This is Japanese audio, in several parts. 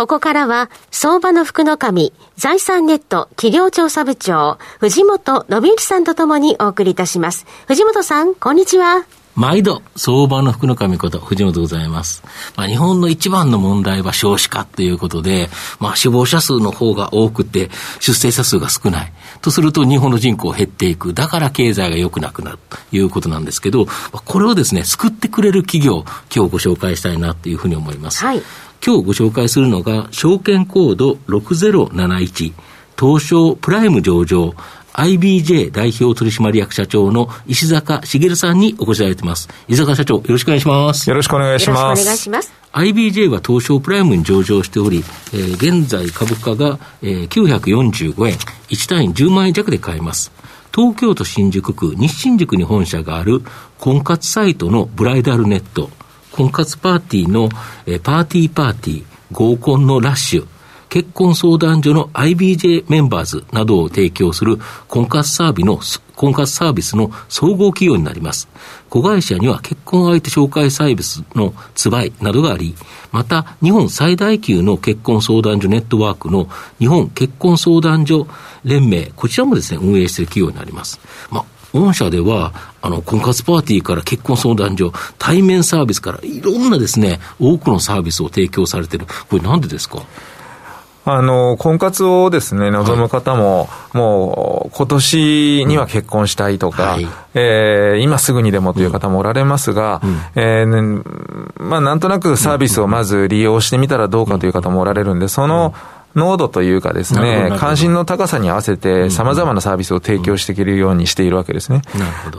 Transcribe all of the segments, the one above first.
ここからは、相場の福の神、財産ネット企業調査部長、藤本信之さんとともにお送りいたします。藤本さん、こんにちは。毎度、相場の福の神こと、藤本でございます。まあ、日本の一番の問題は少子化ということで、まあ、死亡者数の方が多くて、出生者数が少ない。とすると、日本の人口減っていく。だから経済が良くなくなるということなんですけど、これをですね、救ってくれる企業、今日ご紹介したいなというふうに思います。はい。今日ご紹介するのが、証券コード6071、東証プライム上場、IBJ 代表取締役社長の石坂茂さんにお越しいただいています。石坂社長、よろしくお願いします。よろしくお願いします。お願いします。IBJ は東証プライムに上場しており、えー、現在株価が、えー、945円、1単位10万円弱で買えます。東京都新宿区、西新宿に本社がある婚活サイトのブライダルネット、婚活パーティーの、え、パーティーパーティー、合コンのラッシュ、結婚相談所の IBJ メンバーズなどを提供する婚活サービスの、婚活サービスの総合企業になります。子会社には結婚相手紹介サービスのつばいなどがあり、また日本最大級の結婚相談所ネットワークの日本結婚相談所連盟、こちらもですね、運営している企業になります。まあ御社では、あの、婚活パーティーから結婚相談所、対面サービスからいろんなですね、多くのサービスを提供されている。これなんでですか？あの、婚活をですね、望む方も、はい、もう、今年には結婚したいとか、はい、えー、今すぐにでもという方もおられますが、うん、えー、まあ、なんとなくサービスをまず利用してみたらどうかという方もおられるんで、その、うん濃度というかですね、関心の高さに合わせて様々なサービスを提供していけるようにしているわけですね。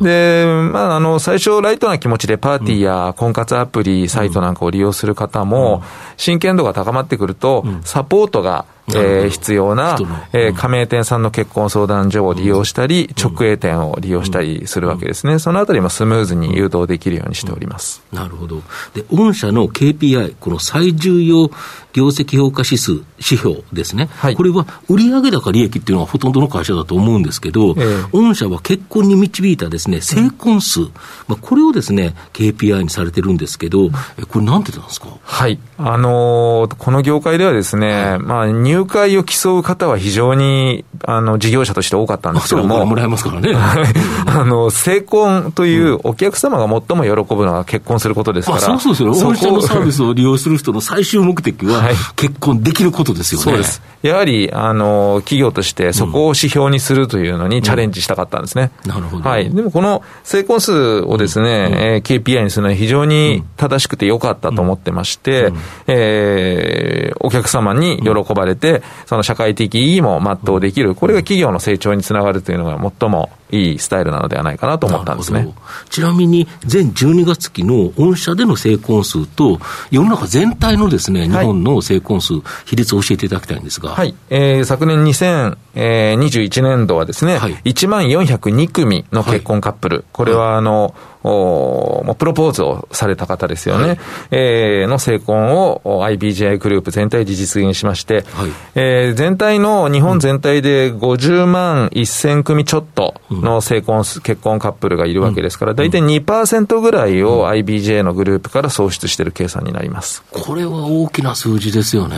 で、まあ、あの、最初ライトな気持ちでパーティーや婚活アプリ、サイトなんかを利用する方も、真剣度が高まってくると、サポートがえー、必要な、えー、加盟店さんの結婚相談所を利用したり、直営店を利用したりするわけですね。そのあたりもスムーズに誘導できるようにしております。なるほど。で、御社の KPI、この最重要業績評価指数、指標ですね。はい、これは売上高利益っていうのはほとんどの会社だと思うんですけど、えー、御社は結婚に導いたですね、成婚数、まあ、これをですね、KPI にされてるんですけど、これなんてなんですか？はい。あのー、この業界ではですね、はい、まあ、入会を競う方は非常に、あの、事業者として多かったんですけども。もらえますからね。あの、成婚というお客様が最も喜ぶのは結婚することですから。そうそうですよ。御社のサービスを利用する人の最終目的は、結婚できることですよね。そうです。やはり、あの、企業としてそこを指標にするというのにチャレンジしたかったんですね。なるほど。はい。でもこの成婚数をですね、え KPI にするのは非常に正しくてよかったと思ってまして、えお客様に喜ばれて、その社会的意義も全うできる。これが企業の成長につながるというのが最もいいスタイルなのではないかなと思ったんですね。ちなみに、全12月期の御社での成婚数と、世の中全体のですね、日本の成婚数、比率を教えていただきたいんですが。はい。えー、昨年2021年度はですね、はい、1万402組の結婚カップル。はい、これは、あの、おプロポーズをされた方ですよね、はい、えー、の成婚を IBGI グループ全体で実現しまして、はい、えー、全体の日本全体で50万1000組ちょっとの成婚、結婚カップルがいるわけですから、大体2%ぐらいを IBJ のグループから創出している計算になります。これは大きな数字ですよね。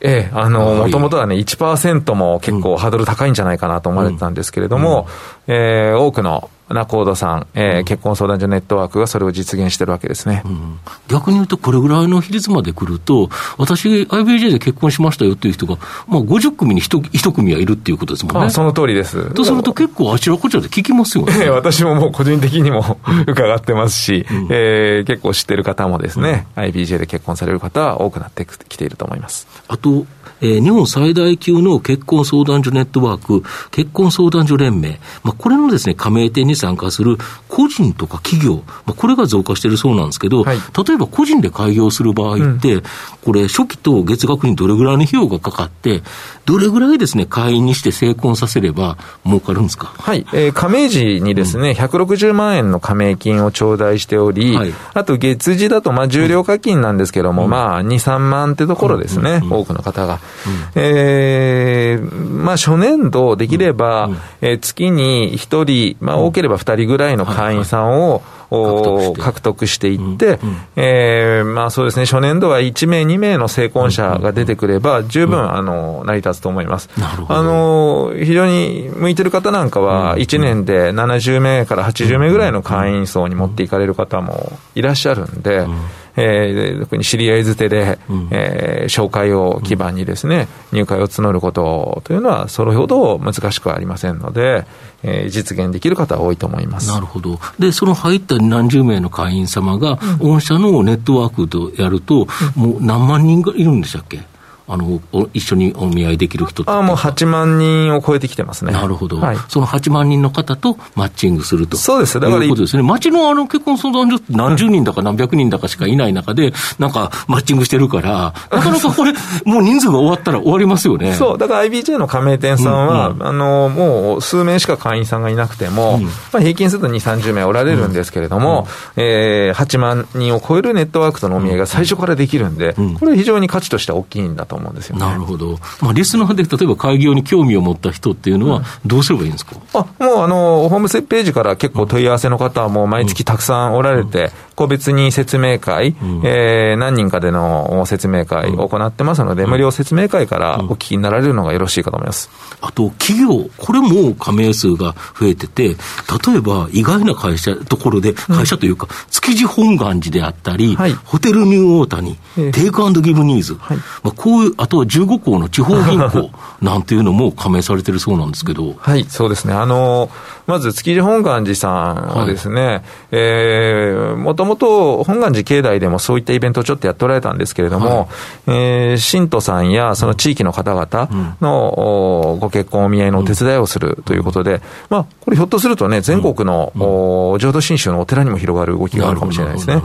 ええ、あの、もともとはね、1%も結構ハードル高いんじゃないかなと思われてたんですけれども、うん、えー、多くのコードさん、えー、結婚相談所ネットワークがそれを実現してるわけですね、うん、逆に言うと、これぐらいの比率まで来ると、私、IBJ で結婚しましたよっていう人が、まあ、50組に 1, 1組はいるっていうことですもんね。あその通りです。とすると、結構あちらこちらで聞きますよね。私ももう個人的にも 伺ってますし、うん、えー、結構知ってる方もですね、うん、IBJ で結婚される方は多くなってきていると思います。あとえー、日本最大級の結婚相談所ネットワーク、結婚相談所連盟、まあ、これのですね、加盟店に参加する個人とか企業、まあ、これが増加しているそうなんですけど、はい、例えば個人で開業する場合って、うん、これ、初期と月額にどれぐらいの費用がかかって、どれぐらいですね、会員にして成婚させれば儲かるんですか？はい、えー、加盟時にですね、うん、160万円の加盟金を頂戴しており、はい、あと月次だと、まあ、重量課金なんですけども、うん、まあ、2、3万ってところですね、多くの方が。うん、えー、まあ、初年度できれば、えー、月に1人、まあ、多ければ2人ぐらいの会員さんを、獲得して。いって、えー、まあそうですね、初年度は1名、2名の成婚者が出てくれば、十分、あの、成り立つと思います。あの、非常に向いてる方なんかは、1年で70名から80名ぐらいの会員層に持っていかれる方もいらっしゃるんで、えー、特に知り合い捨てで、うん、えー、紹介を基盤にですね、入会を募ることというのは、それほど難しくはありませんので、えー、実現できる方は多いと思います。なるほど、でその入った何十名の会員様が、御社のネットワークとやると、もう何万人がいるんでしたっけ？あの一緒にお見合いできる人あもう8万人を超えてきてますね。なるほど、はい、その8万人の方とマッチングすると。そうです。だからいうことですね、町のあの結婚相談所って何十人だか何百人だかしかいない中で、なんかマッチングしてるから、なかなかこれ、もう人数が終わったら終わりますよね。そう、だから IBJ の加盟店さんは、うんうん、あのもう数名しか会員さんがいなくても、うん、まあ、平均すると2、30名おられるんですけれども、うん、えー、8万人を超えるネットワークとのお見合いが最初からできるんで、これ、非常に価値としては大きいんだと思うんですよね。なるほど。まあ、リスナーで例えば開業に興味を持った人っていうのは、どうすればいいんですか、うん、あもうあのホームページから結構問い合わせの方は、もう毎月たくさんおられて、個別に説明会、うん、えー、何人かでの説明会を行ってますので、無料説明会からお聞きになられるのがよろしいかと思います。あと、企業、これも加盟数が増えてて、例えば意外な会社、ところで、会社というか、築地本願寺であったり、はい、ホテルニューオータニ、テイクギブニーズ、はい、まあ、こういう、あとは15校の地方銀行 なんていうのも加盟されてるそうなんですけど。はい、そうですね。あの、まず築地本願寺さんはですね、はい、えー、もともと本願寺境内でもそういったイベントをちょっとやっておられたんですけれども、はい、えー、信徒さんやその地域の方々の、うん、ご結婚お見合いのお手伝いをするということで、うん、まあ、これひょっとするとね、全国の、うん、浄土真宗のお寺にも広がる動きがあるかもしれないですね。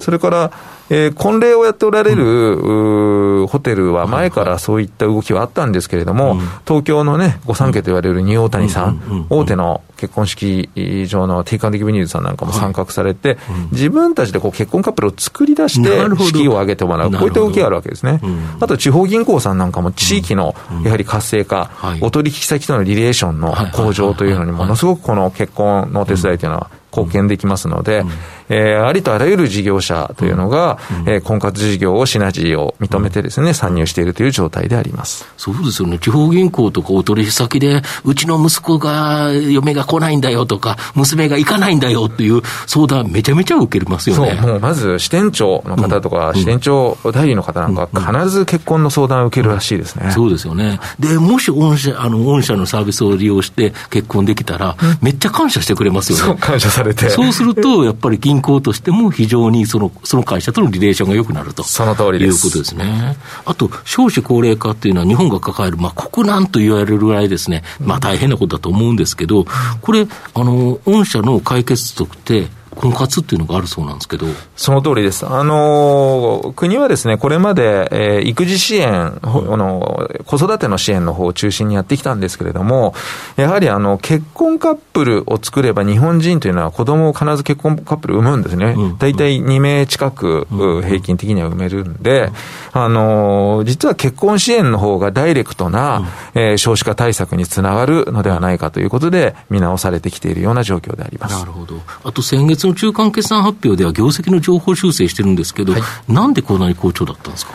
それから、えー、婚礼をやっておられる、うん、ホテルは前からそういった動きはあったんですけれども、東京のね、御三家と言われるニューオータニさん、大手の結婚式場のテイカンディギブニーズさんなんかも参画されて、自分たちでこう結婚カップルを作り出して、式を挙げてもらう、こういった動きがあるわけですね。あと地方銀行さんなんかも地域のやはり活性化、お取引先とのリレーションの向上というのにものすごくこの結婚のお手伝いというのは貢献できますので、えー、ありとあらゆる事業者というのが、うん、えー、婚活事業をシナジーを認めてですね、参入しているという状態であります。そうですよね。地方銀行とかお取引先で、うちの息子が、嫁が来ないんだよとか、娘が行かないんだよっていう相談めちゃめちゃ受けますよね。そう、もうまず支店長の方とか、うん、支店長代理の方なんか必ず結婚の相談を受けるらしいですね。そうですよね。で、もし御社、あの、御社のサービスを利用して結婚できたら、めっちゃ感謝してくれますよね。そう、感謝されて。そうすると、やっぱり銀行としても非常にそのその会社とのリレーションが良くなると。その通りいうことですね。あと、少子高齢化っていうのは日本が抱える、まあ、国難と言われるぐらいですね、まあ、大変なことだと思うんですけど、これ、あの、御社の解決策って、婚活っていうのがあるそうなんですけど。その通りです。あの、国はですね、これまで、えー、育児支援、あの、子育ての支援の方を中心にやってきたんですけれども、やはりあの、結婚カップルを作れば日本人というのは子供を必ず結婚カップル産むんですね。大体2名近く、平均的には産めるんで、あの、実は結婚支援の方がダイレクトな、えー、少子化対策につながるのではないかということで、見直されてきているような状況であります。なるほど。あと先月の中間決算発表では業績の情報修正してるんですけど、はい、なんでこんなに好調だったんですか？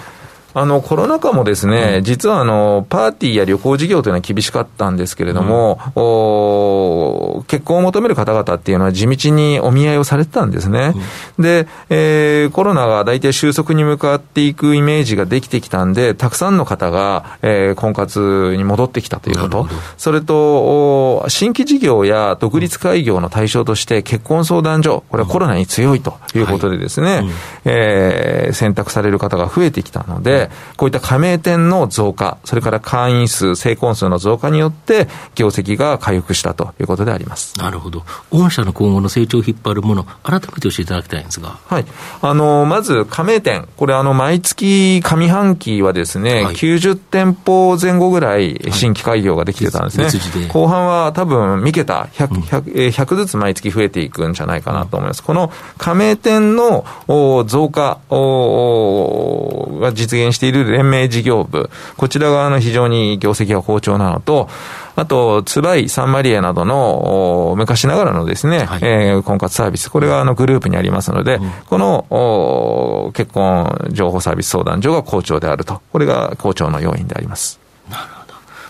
あの、コロナ禍もですね、うん、実はあの、パーティーや旅行事業というのは厳しかったんですけれども、うん、お結婚を求める方々っていうのは地道にお見合いをされてたんですね。うん、で、えー、コロナが大体収束に向かっていくイメージができてきたんで、たくさんの方が、えー、婚活に戻ってきたということ。それと、新規事業や独立開業の対象として結婚相談所、これはコロナに強いということでですね、はい、えー、選択される方が増えてきたので、で、こういった加盟店の増加、それから会員数、成婚数の増加によって、業績が回復したということであります。なるほど。御社の今後の成長を引っ張るもの、改めて教えていただきたいんですが。はい。あの、まず、加盟店。これ、あの、毎月上半期はですね、はい、90店舗前後ぐらい新規開業ができてたんですね。はい、後半は多分、3桁100、100, 100ずつ毎月増えていくんじゃないかなと思います。この加盟店の増加が実現している連盟事業部、こちら側の非常に業績が好調なのと、あと、ツバイ、サンマリエなどの昔ながらのですね、はい、えー、婚活サービス、これがあのグループにありますので、うん、この結婚情報サービス相談所が好調であると、これが好調の要因であります。なるほど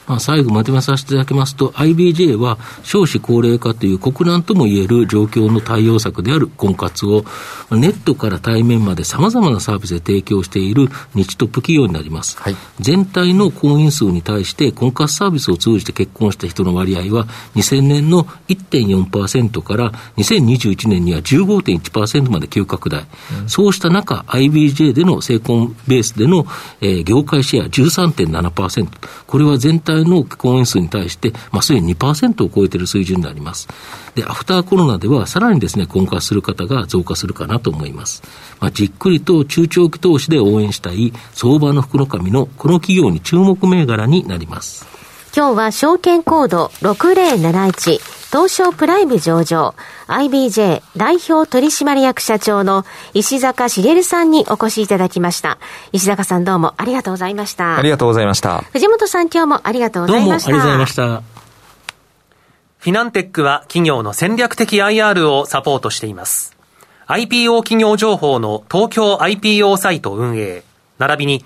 まあ、最後まとめさせていただきますと、IBJ は少子高齢化という国難ともいえる状況の対応策である婚活を、ネットから対面までさまざまなサービスで提供している日トップ企業になります。はい、全体の婚姻数に対して婚活サービスを通じて結婚した人の割合は、2000年の1.4%から2021年には15.1%まで急拡大。うん、そうした中、IBJ での成婚ベースでの、えー、業界シェア13.7%。これは全体の婚姻数に対して、まあ、すでに2%を超えている水準であります。で、アフターコロナでは、さらにですね、婚活する方が増加するかなと思います。まあ、じっくりと中長期投資で応援したい、相場の福の神のこの企業に注目銘柄になります。今日は証券コード6071東証プライム上場 IBJ 代表取締役社長の石坂茂さんにお越しいただきました。石坂さんどうもありがとうございました。ありがとうございました。藤本さん今日もありがとうございました。どうもありがとうございました。フィナンテックは企業の戦略的 IR をサポートしています。IPO 企業情報の東京 IPO サイト運営、並びに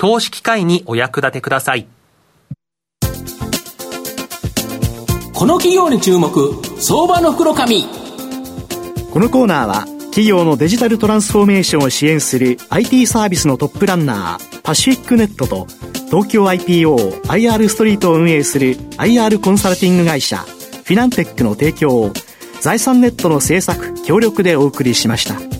投資機会にお役立てください。この企業に注目、相場の袋紙。このコーナーは、企業のデジタルトランスフォーメーションを支援する IT サービスのトップランナー、パシフィックネットと、東京 IPO、IR ストリートを運営する IR コンサルティング会社、フィナンテックの提供を、財産ネットの制作、協力でお送りしました。